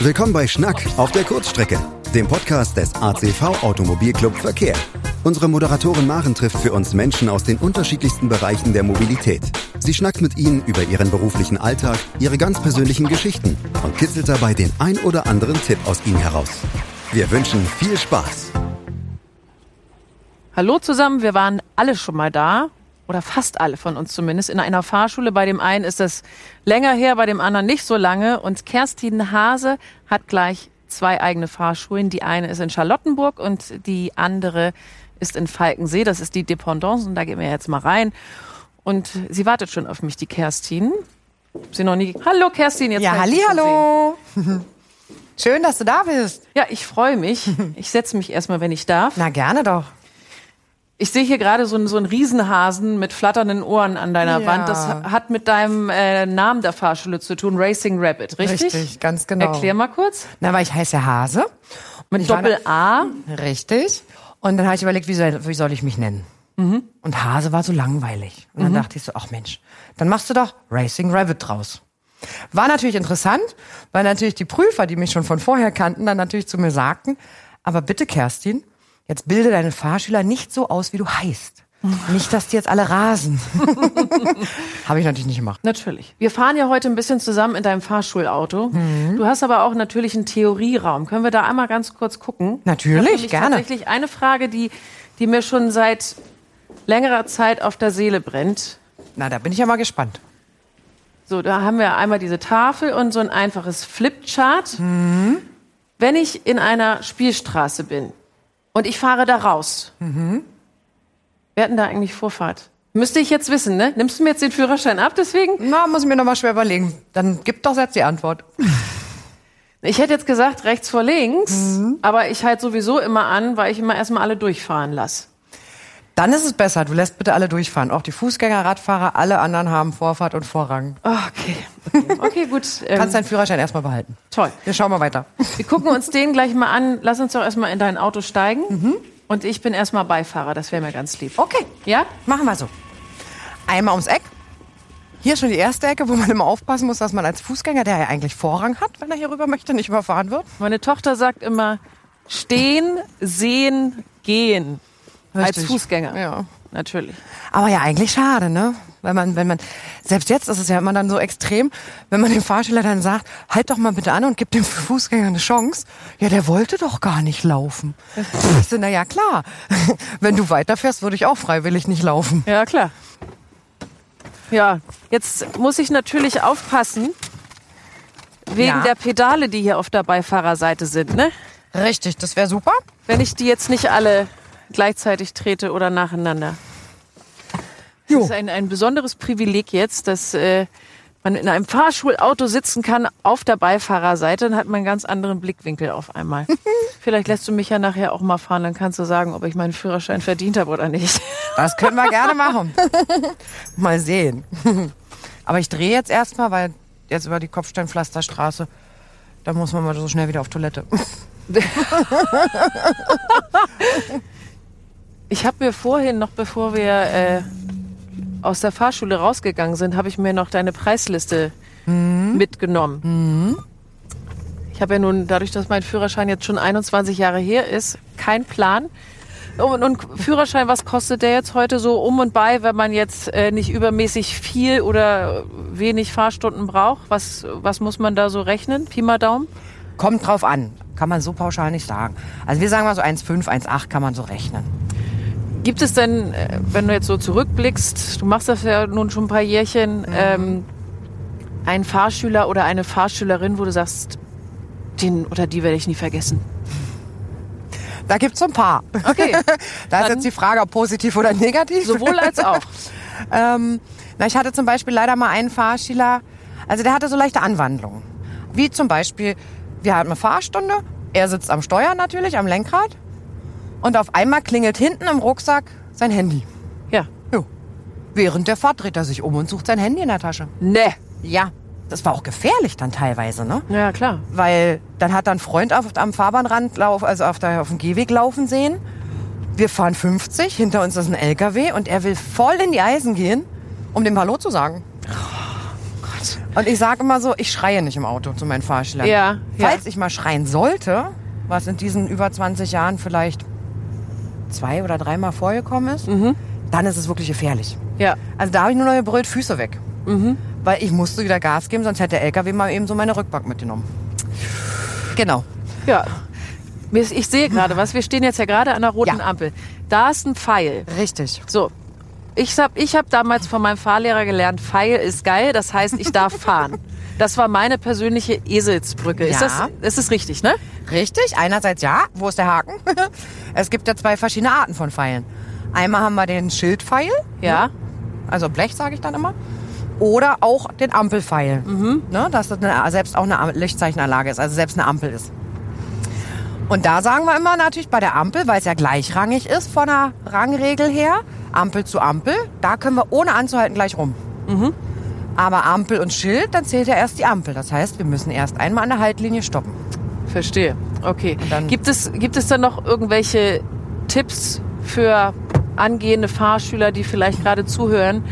Willkommen bei Schnack auf der Kurzstrecke, dem Podcast des ACV Automobilclub Verkehr. Unsere Moderatorin Maren trifft für uns Menschen aus den unterschiedlichsten Bereichen der Mobilität. Sie schnackt mit ihnen über ihren beruflichen Alltag, ihre ganz persönlichen Geschichten und kitzelt dabei den ein oder anderen Tipp aus ihnen heraus. Wir wünschen viel Spaß. Hallo zusammen, wir waren alle schon mal da. Oder fast alle von uns zumindest, in einer Fahrschule. Bei dem einen ist das länger her, bei dem anderen nicht so lange. Und Kerstin Hase hat gleich zwei eigene Fahrschulen. Die eine ist in Charlottenburg und die andere ist in Falkensee. Das ist die Dependance und da gehen wir jetzt mal rein. Und sie wartet schon auf mich, die Kerstin. Sie noch nie. Hallo Kerstin, jetzt Ja, halli, hallo. Schön, dass du da bist. Ja, ich freue mich. Ich setze mich erstmal, wenn ich darf. Na, gerne doch. Ich sehe hier gerade so, einen- so einen Riesenhasen mit flatternden Ohren an deiner Ja. Wand. Das hat mit deinem äh, Namen der Fahrschule zu tun, Racing Rabbit, richtig? Richtig, ganz genau. Erklär mal kurz. Na, weil ich heiße Hase. Und ich war Doppel A. da- Richtig. Und dann habe ich überlegt, wie soll, wie soll ich mich nennen? Mhm. Und Hase war so langweilig. Und dann dachte ich so, ach Mensch, dann machst du doch Racing Rabbit draus. War natürlich interessant, weil natürlich die Prüfer, die mich schon von vorher kannten, dann natürlich zu mir sagten, aber bitte Kerstin, jetzt bilde deine Fahrschüler nicht so aus, wie du heißt. Nicht, dass die jetzt alle rasen. Habe ich natürlich nicht gemacht. Natürlich. Wir fahren ja heute ein bisschen zusammen in deinem Fahrschulauto. Mhm. Du hast aber auch natürlich einen Theorieraum. Können wir da einmal ganz kurz gucken? Natürlich, gerne. Tatsächlich eine Frage, die, die mir schon seit längerer Zeit auf der Seele brennt. Na, da bin ich ja mal gespannt. So, da haben wir einmal diese Tafel und so ein einfaches Flipchart. Mhm. Wenn ich in einer Spielstraße bin und ich fahre da raus, Mhm. wer hat denn da eigentlich Vorfahrt? Müsste ich jetzt wissen, ne? Nimmst du mir jetzt den Führerschein ab deswegen? Na, muss ich mir noch mal schwer überlegen. Dann gib doch jetzt die Antwort. Ich hätte jetzt gesagt rechts vor links, Mhm. aber ich halte sowieso immer an, weil ich immer erstmal alle durchfahren lasse. Dann ist es besser, du lässt bitte alle durchfahren. Auch die Fußgänger, Radfahrer, alle anderen haben Vorfahrt und Vorrang. Okay. Okay, okay gut. Ähm, Kannst deinen Führerschein erstmal behalten. toll. Wir schauen mal weiter. Wir gucken uns den gleich mal an. Lass uns doch erstmal in dein Auto steigen. Mhm. Und ich bin erstmal Beifahrer, das wäre mir ganz lieb. Okay, Ja? machen wir so. Einmal ums Eck. Hier schon die erste Ecke, wo man immer aufpassen muss, dass man als Fußgänger, der ja eigentlich Vorrang hat, wenn er hier rüber möchte, nicht überfahren wird. Meine Tochter sagt immer, stehen, sehen, gehen. Als Richtig. Fußgänger. Ja. Natürlich. Aber ja, eigentlich schade, ne? Wenn man, wenn man, selbst jetzt ist es ja immer dann so extrem, wenn man dem Fahrschüler dann sagt, halt doch mal bitte an und gib dem Fußgänger eine Chance. Ja, der wollte doch gar nicht laufen. Ich so, na ja, klar. Wenn du weiterfährst, würde ich auch freiwillig nicht laufen. Ja, klar. Ja, jetzt muss ich natürlich aufpassen, wegen Ja. der Pedale, die hier auf der Beifahrerseite sind, ne? Richtig, das wäre super. Wenn ich die jetzt nicht alle gleichzeitig trete oder nacheinander. Das ist ein, ein besonderes Privileg jetzt, dass äh, man in einem Fahrschulauto sitzen kann auf der Beifahrerseite, dann hat man einen ganz anderen Blickwinkel auf einmal. Vielleicht lässt du mich ja nachher auch mal fahren, dann kannst du sagen, ob ich meinen Führerschein verdient habe oder nicht. Das können wir gerne machen. mal sehen. Aber ich drehe jetzt erstmal, weil jetzt über die Kopfsteinpflasterstraße, da muss man mal so schnell wieder auf Toilette. Ich habe mir vorhin, noch bevor wir äh, aus der Fahrschule rausgegangen sind, habe ich mir noch deine Preisliste mitgenommen. Ich habe ja nun, dadurch, dass mein Führerschein jetzt schon 21 Jahre her ist, keinen Plan. Und, und Führerschein, was kostet der jetzt heute so um und bei, wenn man jetzt äh, nicht übermäßig viel oder wenig Fahrstunden braucht? Was, was muss man da so rechnen? Pi mal Daumen? Kommt drauf an. Kann man so pauschal nicht sagen. Also wir sagen mal so 1,5, 1,8 kann man so rechnen. Gibt es denn, äh, wenn du jetzt so zurückblickst, du machst das ja nun schon ein paar Jährchen, ähm, einen Fahrschüler oder eine Fahrschülerin, wo du sagst, den oder die werde ich nie vergessen? Da gibt's so ein paar. Okay, Da ist jetzt die Frage, ob positiv oder negativ. sowohl als auch. ähm, na, ich hatte zum Beispiel leider mal einen Fahrschüler, also der hatte so leichte Anwandlungen. Wie zum Beispiel, wir hatten eine Fahrstunde, er sitzt am Steuer natürlich, am Lenkrad. Und auf einmal klingelt hinten im Rucksack sein Handy. Ja. Jo. Während der Fahrt dreht er sich um und sucht sein Handy in der Tasche. Ne. Ja, das war auch gefährlich dann teilweise, ne? Ja, klar. weil dann hat er einen Freund auf, am Fahrbahnrand, lauf, also auf, der, auf dem Gehweg laufen sehen. Wir fahren 50, hinter uns ist ein LKW und er will voll in die Eisen gehen, um dem Hallo zu sagen. Gott. Und ich sage immer so, ich schreie nicht im Auto zu meinen Fahrschülern. Ja, ja. Falls ich mal schreien sollte, was in diesen über 20 Jahren vielleicht zwei oder dreimal vorgekommen ist, dann ist es wirklich gefährlich. Ja. Also da habe ich nur noch gebrüllt, Füße weg. Weil ich musste wieder Gas geben, sonst hätte der LKW mal eben so meine Rückbank mitgenommen. Genau. Ja. Ich sehe gerade was. Wir stehen jetzt ja gerade an der roten Ja. Ampel. Da ist ein Pfeil. Richtig. So. Ich habe ich hab damals von meinem Fahrlehrer gelernt, Pfeil ist geil, das heißt, ich darf fahren. Das war meine persönliche Eselsbrücke. Ist Ja. das, ist das richtig, ne? Richtig. Einerseits ja. Wo ist der Haken? es gibt ja zwei verschiedene Arten von Pfeilen. Einmal haben wir den Schildpfeil, Ja. also Blech sage ich dann immer. Oder auch den Ampelpfeil. Ne, dass das eine, selbst auch eine Lichtzeichenanlage ist, also selbst eine Ampel ist. Und da sagen wir immer natürlich bei der Ampel, weil es ja gleichrangig ist von der Rangregel her, Ampel zu Ampel, da können wir ohne anzuhalten gleich rum. Aber Ampel und Schild, dann zählt ja erst die Ampel. Das heißt, wir müssen erst einmal an der Haltlinie stoppen. Verstehe. Okay. dann- Gibt es, gibt es dann noch irgendwelche Tipps für angehende Fahrschüler, die vielleicht gerade zuhören,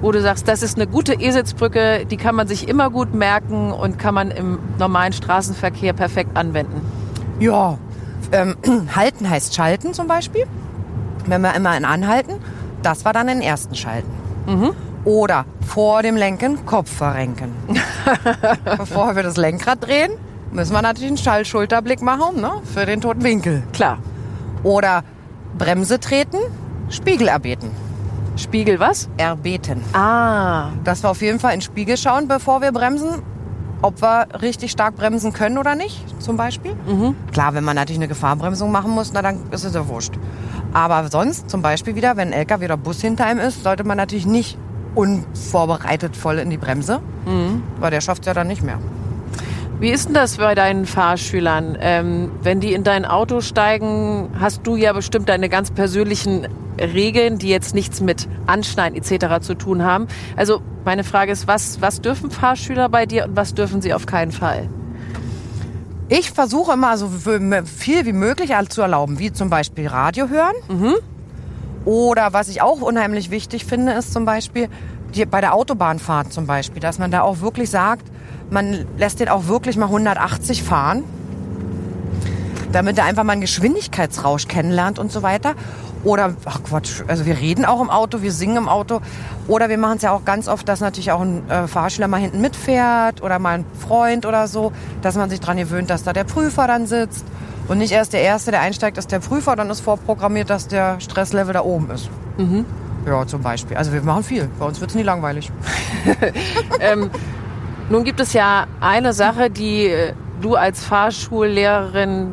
wo du sagst, das ist eine gute Eselsbrücke, die kann man sich immer gut merken und kann man im normalen Straßenverkehr perfekt anwenden? Ja, ähm, halten heißt schalten zum Beispiel. Wenn wir immer in anhalten, das war dann den ersten Schalten. Oder vor dem Lenken Kopf verrenken. Bevor wir das Lenkrad drehen, müssen wir natürlich einen Schallschulterblick machen ne, für den toten Winkel. Klar. Oder Bremse treten, Spiegel erbeten. Spiegel was? Erbeten. Ah, Dass wir auf jeden Fall in den Spiegel schauen, bevor wir bremsen. Ob wir richtig stark bremsen können oder nicht, zum Beispiel. Klar, wenn man natürlich eine Gefahrbremsung machen muss, na dann ist es ja wurscht. Aber sonst, zum Beispiel wieder, wenn ein LKW oder Bus hinter einem ist, sollte man natürlich nicht unvorbereitet voll in die Bremse, weil der schafft ja dann nicht mehr. Wie ist denn das bei deinen Fahrschülern? Ähm, wenn die in dein Auto steigen, hast du ja bestimmt deine ganz persönlichen Regeln, die jetzt nichts mit Anschneiden etc. zu tun haben. Also meine Frage ist, was, was dürfen Fahrschüler bei dir und was dürfen sie auf keinen Fall? Ich versuche immer so viel wie möglich zu erlauben, wie zum Beispiel Radio hören. Oder was ich auch unheimlich wichtig finde, ist zum Beispiel die, bei der Autobahnfahrt zum Beispiel, dass man da auch wirklich sagt, man lässt den auch wirklich mal 180 fahren, damit er einfach mal einen Geschwindigkeitsrausch kennenlernt und so weiter. Oder, ach Quatsch, also wir reden auch im Auto, wir singen im Auto. Oder wir machen es ja auch ganz oft, dass natürlich auch ein äh, Fahrschüler mal hinten mitfährt oder mal ein Freund oder so, dass man sich dran gewöhnt, dass da der Prüfer dann sitzt. Und nicht erst der Erste, der einsteigt, ist der Prüfer, dann ist vorprogrammiert, dass der Stresslevel da oben ist. Ja, zum Beispiel. Also wir machen viel. Bei uns wird es nie langweilig. Ähm, nun gibt es ja eine Sache, die äh, du als Fahrschullehrerin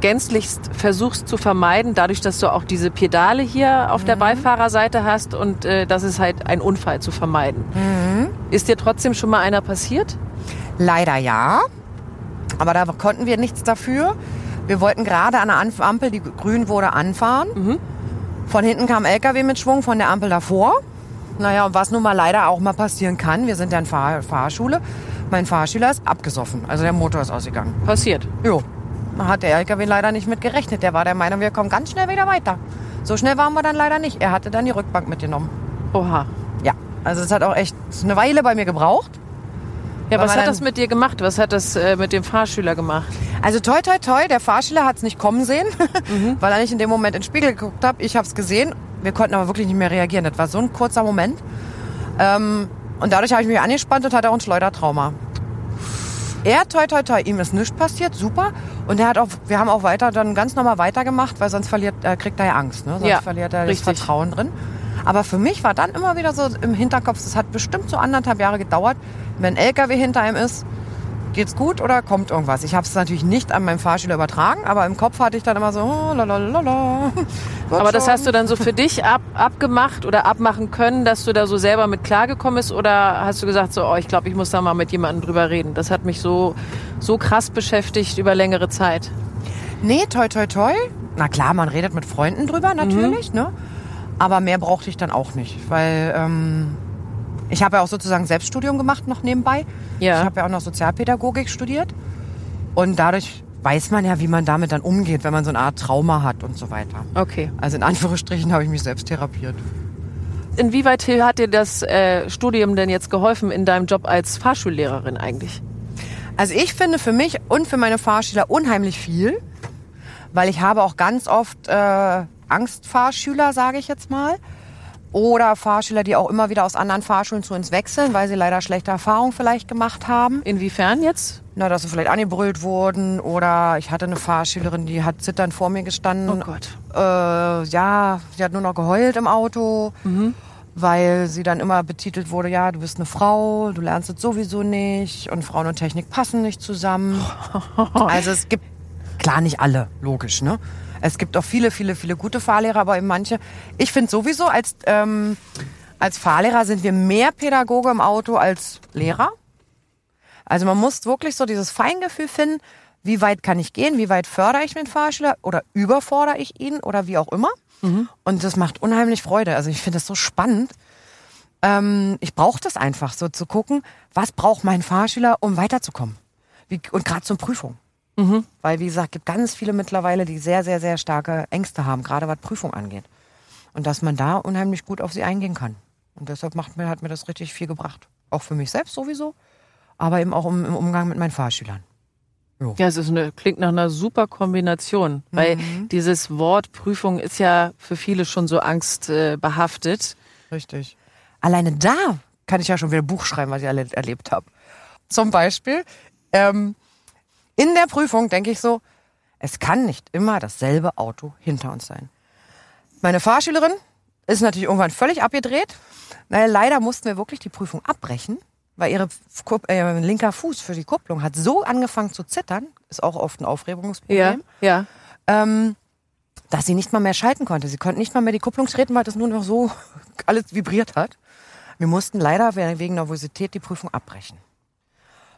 gänzlichst versuchst zu vermeiden, dadurch, dass du auch diese Pedale hier auf der Beifahrerseite hast und äh, das ist halt ein Unfall zu vermeiden. Ist dir trotzdem schon mal einer passiert? Leider ja. Aber da konnten wir nichts dafür. Wir wollten gerade an der Anf- Ampel, die grün wurde, anfahren. Von hinten kam ein LKW mit Schwung von der Ampel davor. Naja, was nun mal leider auch mal passieren kann, wir sind ja in Fahr Fahrschule, mein Fahrschüler ist abgesoffen. Also der Motor ist ausgegangen. Passiert. Jo. Da hat der LKW leider nicht mit gerechnet. Der war der Meinung, wir kommen ganz schnell wieder weiter. So schnell waren wir dann leider nicht. Er hatte dann die Rückbank mitgenommen. Oha. Ja, also es hat auch echt eine Weile bei mir gebraucht. Ja, was hat das mit dir gemacht? Was hat das äh, mit dem Fahrschüler gemacht? Also toi toi toi, der Fahrschüler hat es nicht kommen sehen, weil er nicht in dem Moment in den Spiegel geguckt hat. Ich habe es gesehen. Wir konnten aber wirklich nicht mehr reagieren. Das war so ein kurzer Moment. Ähm, und dadurch habe ich mich angespannt und hatte auch ein Schleudertrauma. Er, toi toi toi, ihm ist nichts passiert, super. Und er hat auch, wir haben auch weiter dann ganz normal weitergemacht, weil sonst verliert, äh, kriegt er ja Angst, ne? Sonst Ja, verliert er das richtig. Vertrauen drin. Aber für mich war dann immer wieder so im Hinterkopf, das hat bestimmt so anderthalb Jahre gedauert, wenn ein LKW hinter einem ist, geht's gut oder kommt irgendwas? Ich habe es natürlich nicht an meinem Fahrschüler übertragen, aber im Kopf hatte ich dann immer so, oh, lalalala. Aber das hast du dann so für dich ab, abgemacht oder abmachen können, dass du da so selber mit klargekommen bist? Oder hast du gesagt, so, oh, ich glaube, ich muss da mal mit jemandem drüber reden? Das hat mich so, so krass beschäftigt über längere Zeit. Nee, toi, toi, toi. Na klar, man redet mit Freunden drüber, natürlich, Mhm. ne? Aber mehr brauchte ich dann auch nicht, weil ähm, ich habe ja auch sozusagen Selbststudium gemacht noch nebenbei. Ja. Ich habe ja auch noch Sozialpädagogik studiert und dadurch weiß man ja, wie man damit dann umgeht, wenn man so eine Art Trauma hat und so weiter. Okay. Also in Anführungsstrichen habe ich mich selbst therapiert. inwieweit hat dir das äh, Studium denn jetzt geholfen in deinem Job als Fahrschullehrerin eigentlich? Also ich finde für mich und für meine Fahrschüler unheimlich viel, weil ich habe auch ganz oft äh, Angstfahrschüler, sage ich jetzt mal. Oder Fahrschüler, die auch immer wieder aus anderen Fahrschulen zu uns wechseln, weil sie leider schlechte Erfahrungen vielleicht gemacht haben. Inwiefern jetzt? Na, dass sie vielleicht angebrüllt wurden oder ich hatte eine Fahrschülerin, die hat zitternd vor mir gestanden. Oh Gott. Äh, ja, sie hat nur noch geheult im Auto, weil sie dann immer betitelt wurde, ja, du bist eine Frau, du lernst es sowieso nicht und Frauen und Technik passen nicht zusammen. also es gibt, klar nicht alle, logisch, ne? Es gibt auch viele, viele, viele gute Fahrlehrer, aber eben manche. Ich finde sowieso, als, ähm, als Fahrlehrer sind wir mehr Pädagoge im Auto als Lehrer. Also man muss wirklich so dieses Feingefühl finden, wie weit kann ich gehen, wie weit fördere ich den Fahrschüler oder überfordere ich ihn oder wie auch immer. Und das macht unheimlich Freude. Also ich finde das so spannend. Ähm, ich brauche das einfach, so zu gucken, was braucht mein Fahrschüler, um weiterzukommen. Wie, und gerade zur Prüfung. Weil, wie gesagt, gibt ganz viele mittlerweile, die sehr, sehr, sehr starke Ängste haben, gerade was Prüfung angeht. Und dass man da unheimlich gut auf sie eingehen kann. Und deshalb macht mir, hat mir das richtig viel gebracht. Auch für mich selbst sowieso, aber eben auch im, im Umgang mit meinen Fahrschülern. Ja, es ist eine, klingt nach einer super Kombination, weil dieses Wort Prüfung ist ja für viele schon so angstbehaftet. Äh. Richtig. Alleine da kann ich ja schon wieder ein Buch schreiben, was ich alle erlebt habe. Zum Beispiel, ähm, in der Prüfung denke ich so, es kann nicht immer dasselbe Auto hinter uns sein. Meine Fahrschülerin ist natürlich irgendwann völlig abgedreht. Naja, leider mussten wir wirklich die Prüfung abbrechen, weil ihre äh, linker Fuß für die Kupplung hat so angefangen zu zittern, ist auch oft ein Ja, Aufregungsproblem, ja. ähm, dass sie nicht mal mehr schalten konnte. Sie konnte nicht mal mehr die Kupplung treten, weil das nur noch so alles vibriert hat. Wir mussten leider wegen Nervosität die Prüfung abbrechen.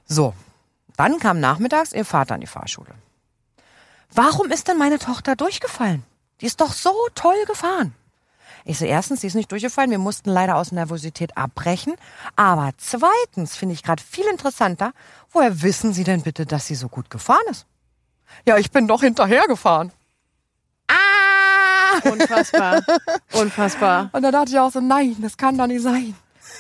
So, dann kam nachmittags ihr Vater an die Fahrschule. Warum ist denn meine Tochter durchgefallen? Die ist doch so toll gefahren. Ich so, erstens, sie ist nicht durchgefallen. Wir mussten leider aus Nervosität abbrechen. Aber zweitens finde ich gerade viel interessanter, woher wissen Sie denn bitte, dass sie so gut gefahren ist? Ja, ich bin doch hinterhergefahren. Ah! Unfassbar. Unfassbar. Und da dachte ich auch so, nein, das kann doch nicht sein.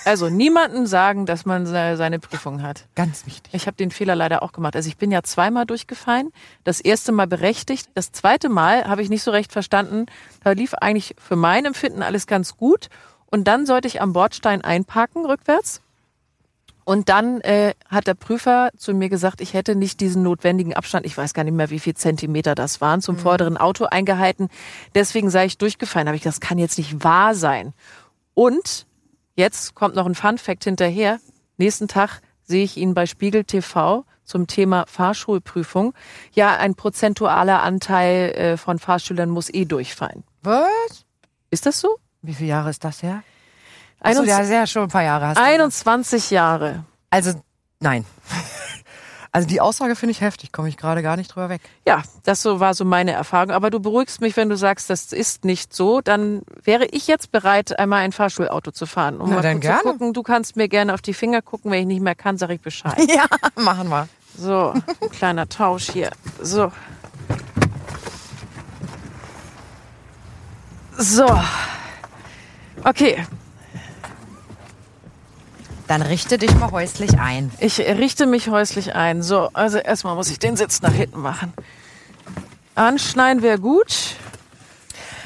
Also niemandem sagen, dass man se- seine Prüfung hat. Ganz wichtig. Ich habe den Fehler leider auch gemacht. Also ich bin ja zweimal durchgefallen. Das erste Mal berechtigt. Das zweite Mal habe ich nicht so recht verstanden. Da lief eigentlich für mein Empfinden alles ganz gut. Und dann sollte ich am Bordstein einparken, rückwärts. Und dann äh, hat der Prüfer zu mir gesagt, ich hätte nicht diesen notwendigen Abstand, ich weiß gar nicht mehr, wie viel Zentimeter das waren, zum vorderen Auto eingehalten. Deswegen sei ich durchgefallen. Habe ich das kann jetzt nicht wahr sein. Und jetzt kommt noch ein Fun Fact hinterher. Nächsten Tag sehe ich ihn bei Spiegel TV zum Thema Fahrschulprüfung. Ja, ein prozentualer Anteil äh, von Fahrschülern muss eh durchfallen. Was? Ist das so? Wie viele Jahre ist das her? Achso, 21 ja, sehr schon ein paar Jahre. Hast du gesagt. 21 Jahre. Also, nein. Also die Aussage finde ich heftig, komme ich gerade gar nicht drüber weg. Ja, das so war so meine Erfahrung. Aber du beruhigst mich, wenn du sagst, das ist nicht so. Dann wäre ich jetzt bereit, einmal ein Fahrschulauto zu fahren. Um Na, mal dann gerne. zu gucken. Du kannst mir gerne auf die Finger gucken. Wenn ich nicht mehr kann, sage ich Bescheid. Ja, machen wir. So, ein kleiner Tausch hier. So. So. Okay, Dann richte dich mal häuslich ein. ich richte mich häuslich ein. So, also erstmal muss ich den Sitz nach hinten machen. Anschneiden wäre gut.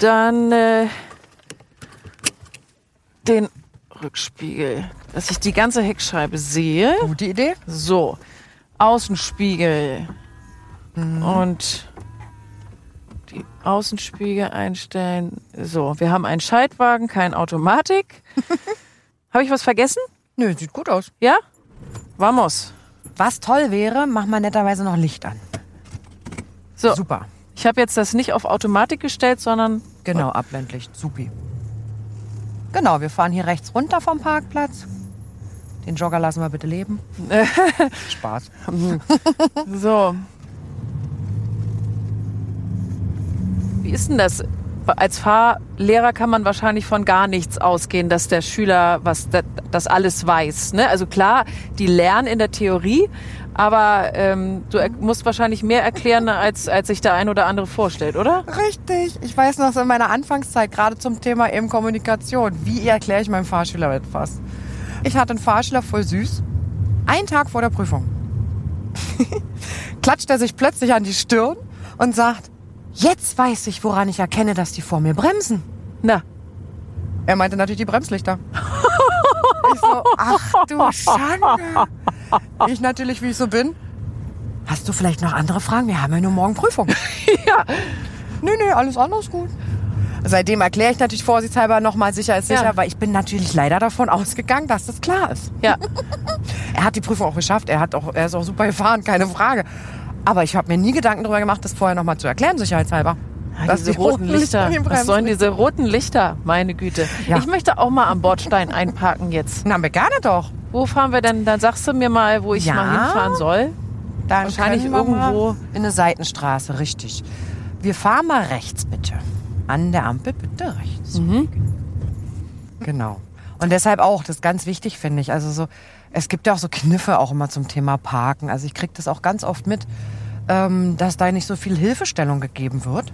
Dann äh, den Rückspiegel, dass ich die ganze Heckscheibe sehe. Gute Idee. So, Außenspiegel. Und die Außenspiegel einstellen. So, wir haben einen Schaltwagen, kein Automatik. Habe ich was vergessen? Nö, sieht gut aus. Ja? Vamos. Was toll wäre, mach mal netterweise noch Licht an. So, Super. ich habe jetzt das nicht auf Automatik gestellt, sondern Genau, Abblendlicht. Supi. Genau, wir fahren hier rechts runter vom Parkplatz. Den Jogger lassen wir bitte leben. Spaß. so. Wie ist denn das? Als Fahrlehrer kann man wahrscheinlich von gar nichts ausgehen, dass der Schüler was das, alles weiß. Ne? Also klar, die lernen in der Theorie, aber ähm, du musst wahrscheinlich mehr erklären, als, als sich der ein oder andere vorstellt, oder? Richtig. Ich weiß noch in meiner Anfangszeit, gerade zum Thema eben Kommunikation. Wie erkläre ich meinem Fahrschüler etwas? Ich hatte einen Fahrschüler voll süß. Einen Tag vor der Prüfung. Klatscht er sich plötzlich an die Stirn und sagt, jetzt weiß ich, woran ich erkenne, dass die vor mir bremsen. Na, Er meinte natürlich die Bremslichter. ich so, ach du Schande. Ich natürlich, wie ich so bin. Hast du vielleicht noch andere Fragen? Wir haben ja nur morgen Prüfung. ja. Nee, nee, alles andere ist gut. Seitdem erkläre ich natürlich vorsichtshalber nochmal sicher ist sicher, Ja. weil ich bin natürlich leider davon ausgegangen, dass das klar ist. Ja, Er hat die Prüfung auch geschafft, er, hat auch, er ist auch super gefahren, keine Frage. Aber ich habe mir nie Gedanken darüber gemacht, das vorher nochmal zu erklären, sicherheitshalber. Ja, Dass diese die roten Lichter. Was sollen diese roten Lichter? Meine Güte. Ja. Ich möchte auch mal am Bordstein einparken jetzt. Na, wir gerne doch. Wo fahren wir denn? Dann sagst du mir mal, wo ich Ja. mal hinfahren soll. Dann Wahrscheinlich irgendwo- in eine Seitenstraße, richtig. Wir fahren mal rechts, bitte. An der Ampel bitte rechts. Mhm. Genau. Und deshalb auch, das ist ganz wichtig, finde ich. Also so, es gibt ja auch so Kniffe auch immer zum Thema Parken. Also ich kriege das auch ganz oft mit, ähm, dass da nicht so viel Hilfestellung gegeben wird.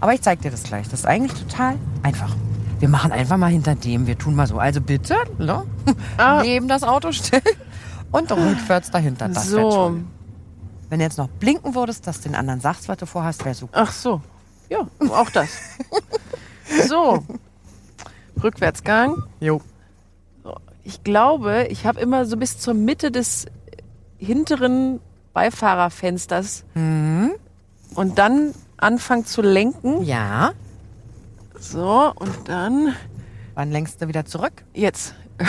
Aber ich zeige dir das gleich. Das ist eigentlich total einfach. Wir machen einfach mal hinter dem. Wir tun mal so. Also bitte, ne? Ah. neben das Auto stellen und rückwärts dahinter. Das so. schon. Wenn du jetzt noch blinken würdest, dass du den anderen sagst, was du vorhast, wäre super. Ach so. Ja, auch das. so. Rückwärtsgang. Jo. Ich glaube, ich habe immer so bis zur Mitte des hinteren Beifahrerfensters und dann anfangen zu lenken. Ja. So, und dann Wann lenkst du wieder zurück? jetzt.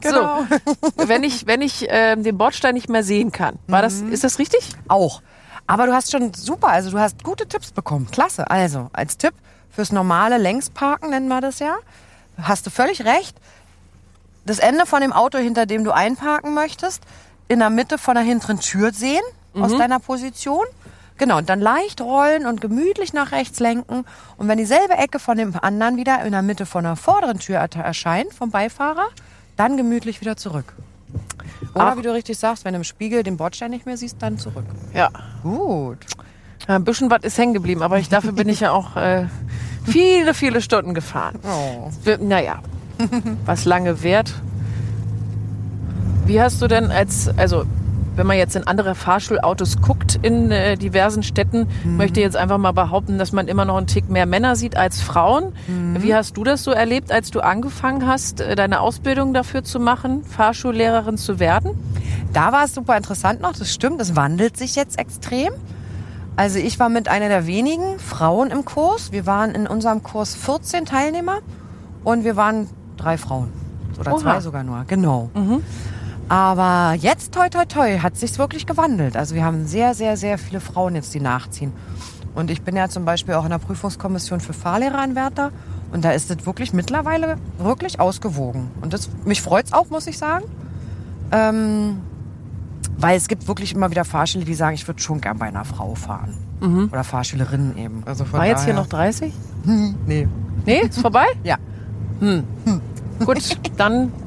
Genau. So, wenn ich, wenn ich ähm, den Bordstein nicht mehr sehen kann, war das, ist das richtig? Auch. Aber du hast schon super, also du hast gute Tipps bekommen. Klasse. Also, als Tipp fürs normale Längsparken nennen wir das ja. Hast du völlig recht. Das Ende von dem Auto, hinter dem du einparken möchtest, in der Mitte von der hinteren Tür sehen, aus deiner Position. Genau, und dann leicht rollen und gemütlich nach rechts lenken. Und wenn dieselbe Ecke von dem anderen wieder in der Mitte von der vorderen Tür er- erscheint, vom Beifahrer, dann gemütlich wieder zurück. Oder Ach. wie du richtig sagst, wenn du im Spiegel den Bordstein nicht mehr siehst, dann zurück. Ja. Gut. Ja, Ein bisschen was ist hängen geblieben, aber ich, dafür bin ich ja auch äh, viele, viele Stunden gefahren. Oh. Naja, was lange währt. Wie hast du denn als, also wenn man jetzt in andere Fahrschulautos guckt in äh, diversen Städten, möchte jetzt einfach mal behaupten, dass man immer noch einen Tick mehr Männer sieht als Frauen. Wie hast du das so erlebt, als du angefangen hast, äh, deine Ausbildung dafür zu machen, Fahrschullehrerin zu werden? Da war es super interessant noch, das stimmt, es wandelt sich jetzt extrem. Also ich war mit einer der wenigen Frauen im Kurs. Wir waren in unserem Kurs 14 Teilnehmer und wir waren drei Frauen. Oder Oha. zwei sogar nur, genau. Aber jetzt, toi, toi, toi, hat sich's wirklich gewandelt. Also wir haben sehr, sehr, sehr viele Frauen jetzt, die nachziehen. Und ich bin ja zum Beispiel auch in der Prüfungskommission für Fahrlehreranwärter. Und da ist es wirklich mittlerweile wirklich ausgewogen. Und das, mich freut's auch, muss ich sagen. Ähm, weil es gibt wirklich immer wieder Fahrschüler, die sagen, ich würde schon gern bei einer Frau fahren. Oder Fahrschülerinnen eben. Also von War jetzt hier noch 30? Nee. Nee, ist vorbei? Ja. Gut, dann.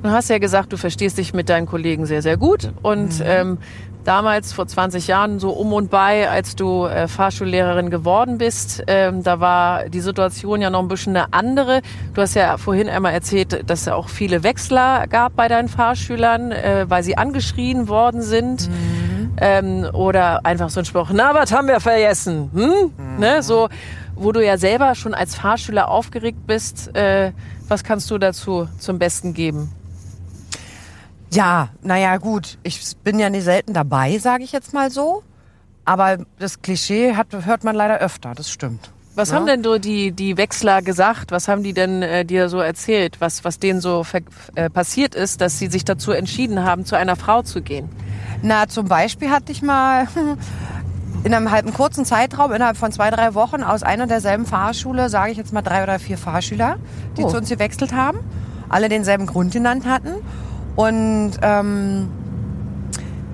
Du hast ja gesagt, du verstehst dich mit deinen Kollegen sehr, sehr gut. Und ähm, damals, vor 20 Jahren, so um und bei, als du äh, Fahrschullehrerin geworden bist, ähm, da war die Situation ja noch ein bisschen eine andere. Du hast ja vorhin einmal erzählt, dass es auch viele Wechsler gab bei deinen Fahrschülern, äh, weil sie angeschrien worden sind. Ähm, oder einfach so ein Spruch, na, was haben wir vergessen? Hm? Ne, so, wo du ja selber schon als Fahrschüler aufgeregt bist. Äh, was kannst du dazu zum Besten geben? Ja, naja, gut. Ich bin ja nicht selten dabei, sage ich jetzt mal so. Aber das Klischee hat, hört man leider öfter, das stimmt. Was Ja. haben denn so die, die Wechsler gesagt? Was haben die denn äh, dir so erzählt? Was, was denen so äh, passiert ist, dass sie sich dazu entschieden haben, zu einer Frau zu gehen? Na, zum Beispiel hatte ich mal in einem halben kurzen Zeitraum, innerhalb von zwei, drei Wochen, aus einer derselben Fahrschule, sage ich jetzt mal drei oder vier Fahrschüler, die Oh. zu uns gewechselt haben, alle denselben Grund genannt hatten. Und ähm,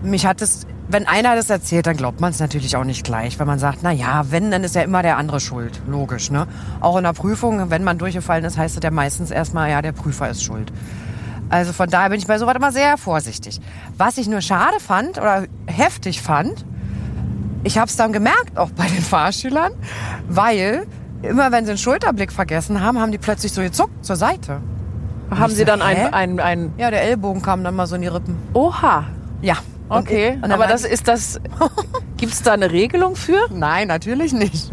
mich hat es wenn einer das erzählt, dann glaubt man es natürlich auch nicht gleich, weil man sagt, na ja, wenn, dann ist ja immer der andere schuld. Logisch, ne? Auch in der Prüfung, wenn man durchgefallen ist, heißt es ja meistens erstmal, ja, der Prüfer ist schuld. Also von daher bin ich bei sowas immer sehr vorsichtig. Was ich nur schade fand oder heftig fand, ich habe es dann gemerkt, auch bei den Fahrschülern, weil immer wenn sie einen Schulterblick vergessen haben, haben die plötzlich so gezuckt zur Seite. Haben ich Sie dann hä? ein, ein, ein Ja, der Ellbogen kam dann mal so in die Rippen. Oha. Ja. Und Okay, ich- und dann aber das ich- ist das. Gibt es da eine Regelung für? Nein, natürlich nicht.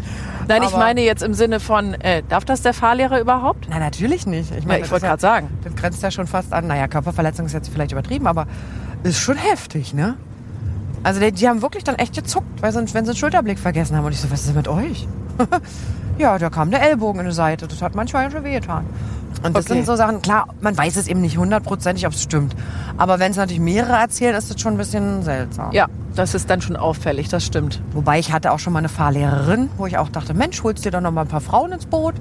Nein, ich Aber- meine jetzt im Sinne von, äh, darf das der Fahrlehrer überhaupt? Nein, natürlich nicht. Ich, Ja, ich wollte gerade sagen. Das grenzt ja schon fast an, naja, Körperverletzung ist jetzt vielleicht übertrieben, aber ist schon heftig, ne? Also die, die haben wirklich dann echt gezuckt, weil sie, wenn sie einen Schulterblick vergessen haben. Und ich so, was ist denn mit euch? ja, da kam der Ellbogen in die Seite. Das hat manchmal schon wehgetan. Und das Okay. sind so Sachen, klar, man weiß es eben nicht hundertprozentig, ob es stimmt. Aber wenn es natürlich mehrere erzählen, ist das schon ein bisschen seltsam. Ja, das ist dann schon auffällig, das stimmt. Wobei ich hatte auch schon mal eine Fahrlehrerin, wo ich auch dachte, Mensch, holst dir doch noch mal ein paar Frauen ins Boot?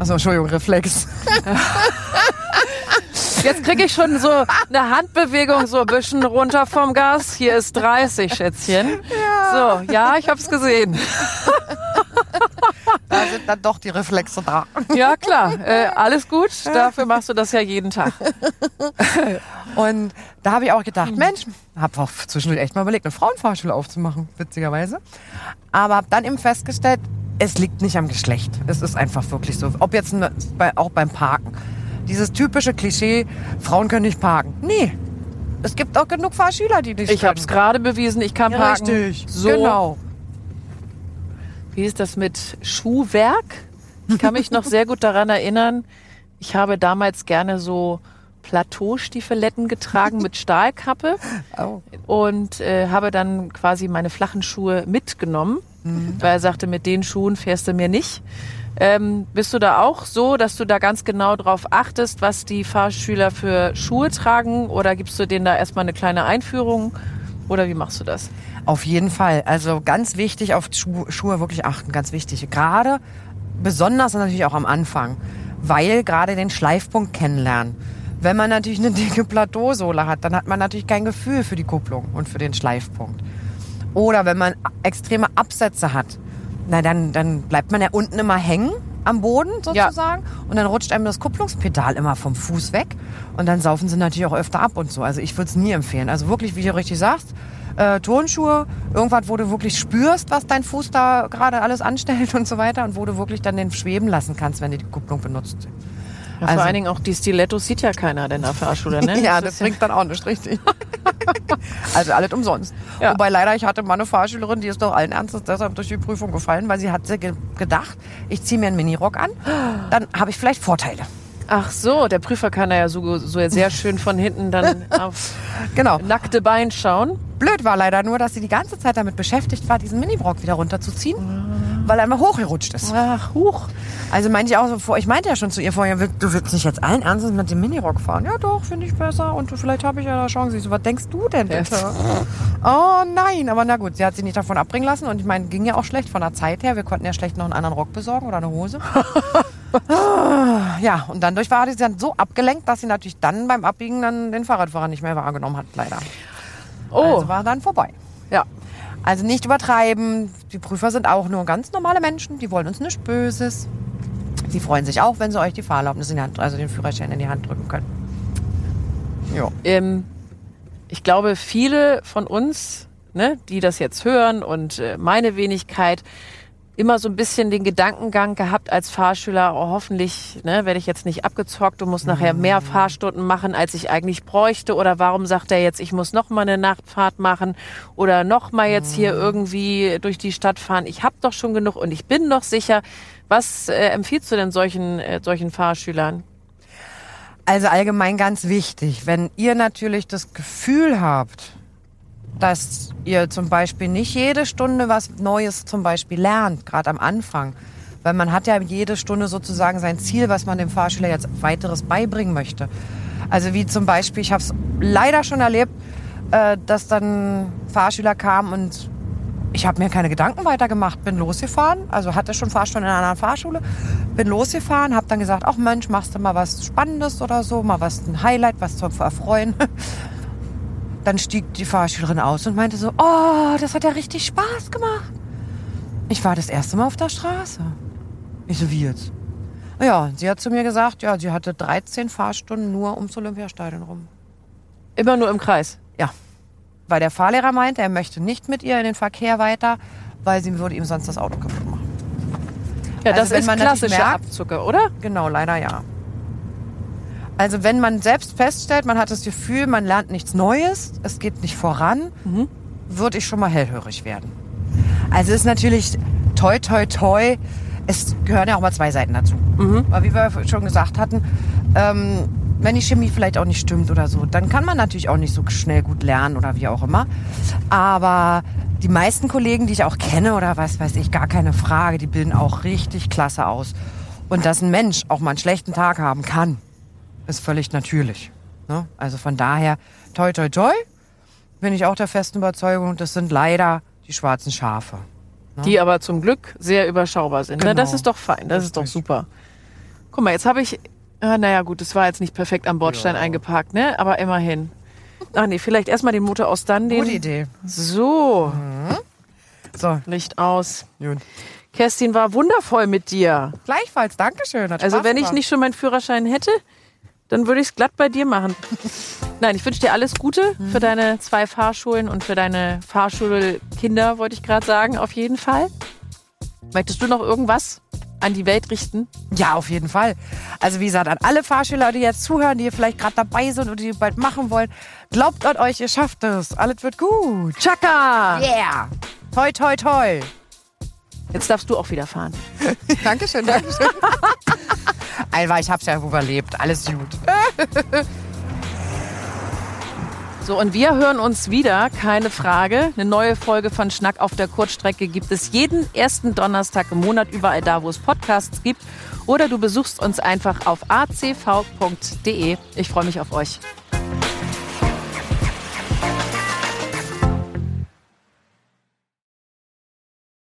Also Entschuldigung, Reflex. Jetzt kriege ich schon so eine Handbewegung so ein bisschen runter vom Gas. Hier ist 30, Schätzchen. Ja. So, ja, ich hab's gesehen. Da sind dann doch die Reflexe da. Ja, klar. Äh, alles gut. Dafür machst du das ja jeden Tag. Und da habe ich auch gedacht, Mensch, habe auch zwischendurch echt mal überlegt, eine Frauenfahrschule aufzumachen, witzigerweise. Aber habe dann eben festgestellt, es liegt nicht am Geschlecht. Es ist einfach wirklich so. Ob jetzt ne- bei, auch beim Parken. Dieses typische Klischee, Frauen können nicht parken. Nee. Es gibt auch genug Fahrschüler, die nicht Ich können. hab's gerade bewiesen, ich kann Ja, parken. richtig. So, Genau. Wie ist das mit Schuhwerk? Ich kann mich noch sehr gut daran erinnern. Ich habe damals gerne so Plateaustiefeletten getragen mit Stahlkappe. Oh. und äh, habe dann quasi meine flachen Schuhe mitgenommen, weil er sagte, mit den Schuhen fährst du mir nicht. Ähm, bist du da auch so, dass du da ganz genau drauf achtest, was die Fahrschüler für Schuhe tragen oder gibst du denen da erstmal eine kleine Einführung oder wie machst du das? Auf jeden Fall. Also ganz wichtig, auf Schu Schuhe wirklich achten, ganz wichtig. Gerade, besonders natürlich auch am Anfang, weil gerade den Schleifpunkt kennenlernen. Wenn man natürlich eine dicke Plateausohle hat, dann hat man natürlich kein Gefühl für die Kupplung und für den Schleifpunkt. Oder wenn man extreme Absätze hat, na dann, dann bleibt man ja unten immer hängen am Boden sozusagen und dann rutscht einem das Kupplungspedal immer vom Fuß weg und dann saufen sie natürlich auch öfter ab und so. Also ich würde es nie empfehlen. Also wirklich, wie du richtig sagst, äh, Turnschuhe, irgendwas, wo du wirklich spürst, was dein Fuß da gerade alles anstellt und so weiter und wo du wirklich dann den schweben lassen kannst, wenn du die Kupplung benutzt. Ja, Also- vor allen Dingen auch die Stilettos sieht ja keiner in der Fahrschule, ne? Ja, Das bringt dann auch nicht richtig. also alles umsonst. Ja. Wobei leider, ich hatte mal eine Fahrschülerin, die ist doch allen Ernstes deshalb durch die Prüfung gefallen, weil sie hat ge gedacht, ich ziehe mir einen Minirock an, dann habe ich vielleicht Vorteile. Ach so, der Prüfer kann da ja so, so sehr schön von hinten dann auf Genau. nackte Bein schauen. Blöd war leider nur, dass sie die ganze Zeit damit beschäftigt war, diesen Minirock wieder runterzuziehen, weil er immer hochgerutscht ist. Ach, huch. Also meinte ich auch so vor, ich meinte ja schon zu ihr vorher, du willst nicht jetzt allen Ernstes mit dem Minirock fahren. Ja doch, finde ich besser und vielleicht habe ich ja eine Chance. Ich so, was denkst du denn bitte? Oh nein, aber na gut, sie hat sich nicht davon abbringen lassen und ich meine, ging ja auch schlecht von der Zeit her. Wir konnten ja schlecht noch einen anderen Rock besorgen oder eine Hose. Ja, und dann durch war sie dann so abgelenkt, dass sie natürlich dann beim Abbiegen dann den Fahrradfahrer nicht mehr wahrgenommen hat, leider. Oh, Also war dann vorbei. ja. Also nicht übertreiben. Die Prüfer sind auch nur ganz normale Menschen. Die wollen uns nichts Böses. Sie freuen sich auch, wenn sie euch die Fahrerlaubnis in die Hand, also den Führerschein in die Hand drücken können. Ja. Ähm, ich glaube, viele von uns, ne, die das jetzt hören und äh, meine Wenigkeit, immer so ein bisschen den Gedankengang gehabt als Fahrschüler, oh, hoffentlich ne, werde ich jetzt nicht abgezockt und muss nachher mehr Fahrstunden machen, als ich eigentlich bräuchte. Oder warum sagt er jetzt, ich muss noch mal eine Nachtfahrt machen oder noch mal jetzt hier irgendwie durch die Stadt fahren. Ich habe doch schon genug und ich bin doch sicher. Was äh, empfiehlst du denn solchen, äh, solchen Fahrschülern? Also allgemein ganz wichtig, wenn ihr natürlich das Gefühl habt, dass ihr zum Beispiel nicht jede Stunde was Neues zum Beispiel lernt, gerade am Anfang. Weil man hat ja jede Stunde sozusagen sein Ziel, was man dem Fahrschüler jetzt weiteres beibringen möchte. Also wie zum Beispiel, ich habe es leider schon erlebt, äh, dass dann Fahrschüler kamen und ich habe mir keine Gedanken weiter gemacht, bin losgefahren, also hatte schon Fahrstunden in einer anderen Fahrschule, bin losgefahren, habe dann gesagt, ach Mensch, machst du mal was Spannendes oder so, mal was ein Highlight, was zum Erfreuen. dann stieg die Fahrschülerin aus und meinte so, oh, das hat ja richtig Spaß gemacht. Ich war das erste Mal auf der Straße. Ich so, wie jetzt? Ja, sie hat zu mir gesagt, ja, sie hatte 13 Fahrstunden nur ums Olympiastadion rum. Immer nur im Kreis. Ja, weil der Fahrlehrer meinte, er möchte nicht mit ihr in den Verkehr weiter, weil sie würde ihm sonst das Auto kaputt machen. Ja, Also das ist klassischer merkt- Abzucke, oder? Genau, leider ja. Also wenn man selbst feststellt, man hat das Gefühl, man lernt nichts Neues, es geht nicht voran, würde ich schon mal hellhörig werden. Also es ist natürlich toi toi toi, es gehören ja auch mal zwei Seiten dazu. Aber wie wir schon gesagt hatten, ähm, wenn die Chemie vielleicht auch nicht stimmt oder so, dann kann man natürlich auch nicht so schnell gut lernen oder wie auch immer. Aber die meisten Kollegen, die ich auch kenne oder was weiß ich, gar keine Frage, die bilden auch richtig klasse aus. Und dass ein Mensch auch mal einen schlechten Tag haben kann, ist völlig natürlich. Ne? Also von daher, toi toi toi, bin ich auch der festen Überzeugung, das sind leider die schwarzen Schafe. Die aber zum Glück sehr überschaubar sind. Na, Genau. das ist doch fein, das ist doch super. Guck mal, jetzt habe ich, ah, naja gut, das war jetzt nicht perfekt am Bordstein eingeparkt, ne? Aber immerhin. Ach nee, vielleicht erstmal den Motor aus, dann den. Gute Idee. So, So, Licht aus. gut. Kerstin war wundervoll mit dir. Gleichfalls, Dankeschön. Also wenn ich nicht schon meinen Führerschein hätte, dann würde ich es glatt bei dir machen. Nein, ich wünsche dir alles Gute für deine zwei Fahrschulen und für deine Fahrschulkinder, wollte ich gerade sagen, auf jeden Fall. Möchtest du noch irgendwas an die Welt richten? Ja, auf jeden Fall. Also wie gesagt, an alle Fahrschüler, die jetzt zuhören, die vielleicht gerade dabei sind oder die bald machen wollen, glaubt an euch, ihr schafft es. Alles wird gut. Chaka! Yeah. Toi, toi, toi. Jetzt darfst du auch wieder fahren. Dankeschön, Dankeschön. Alva, ich hab's ja überlebt. Alles gut. So, und wir hören uns wieder, keine Frage. Eine neue Folge von Schnack auf der Kurzstrecke gibt es jeden ersten Donnerstag im Monat überall da, wo es Podcasts gibt. Oder du besuchst uns einfach auf acv.de. Ich freue mich auf euch.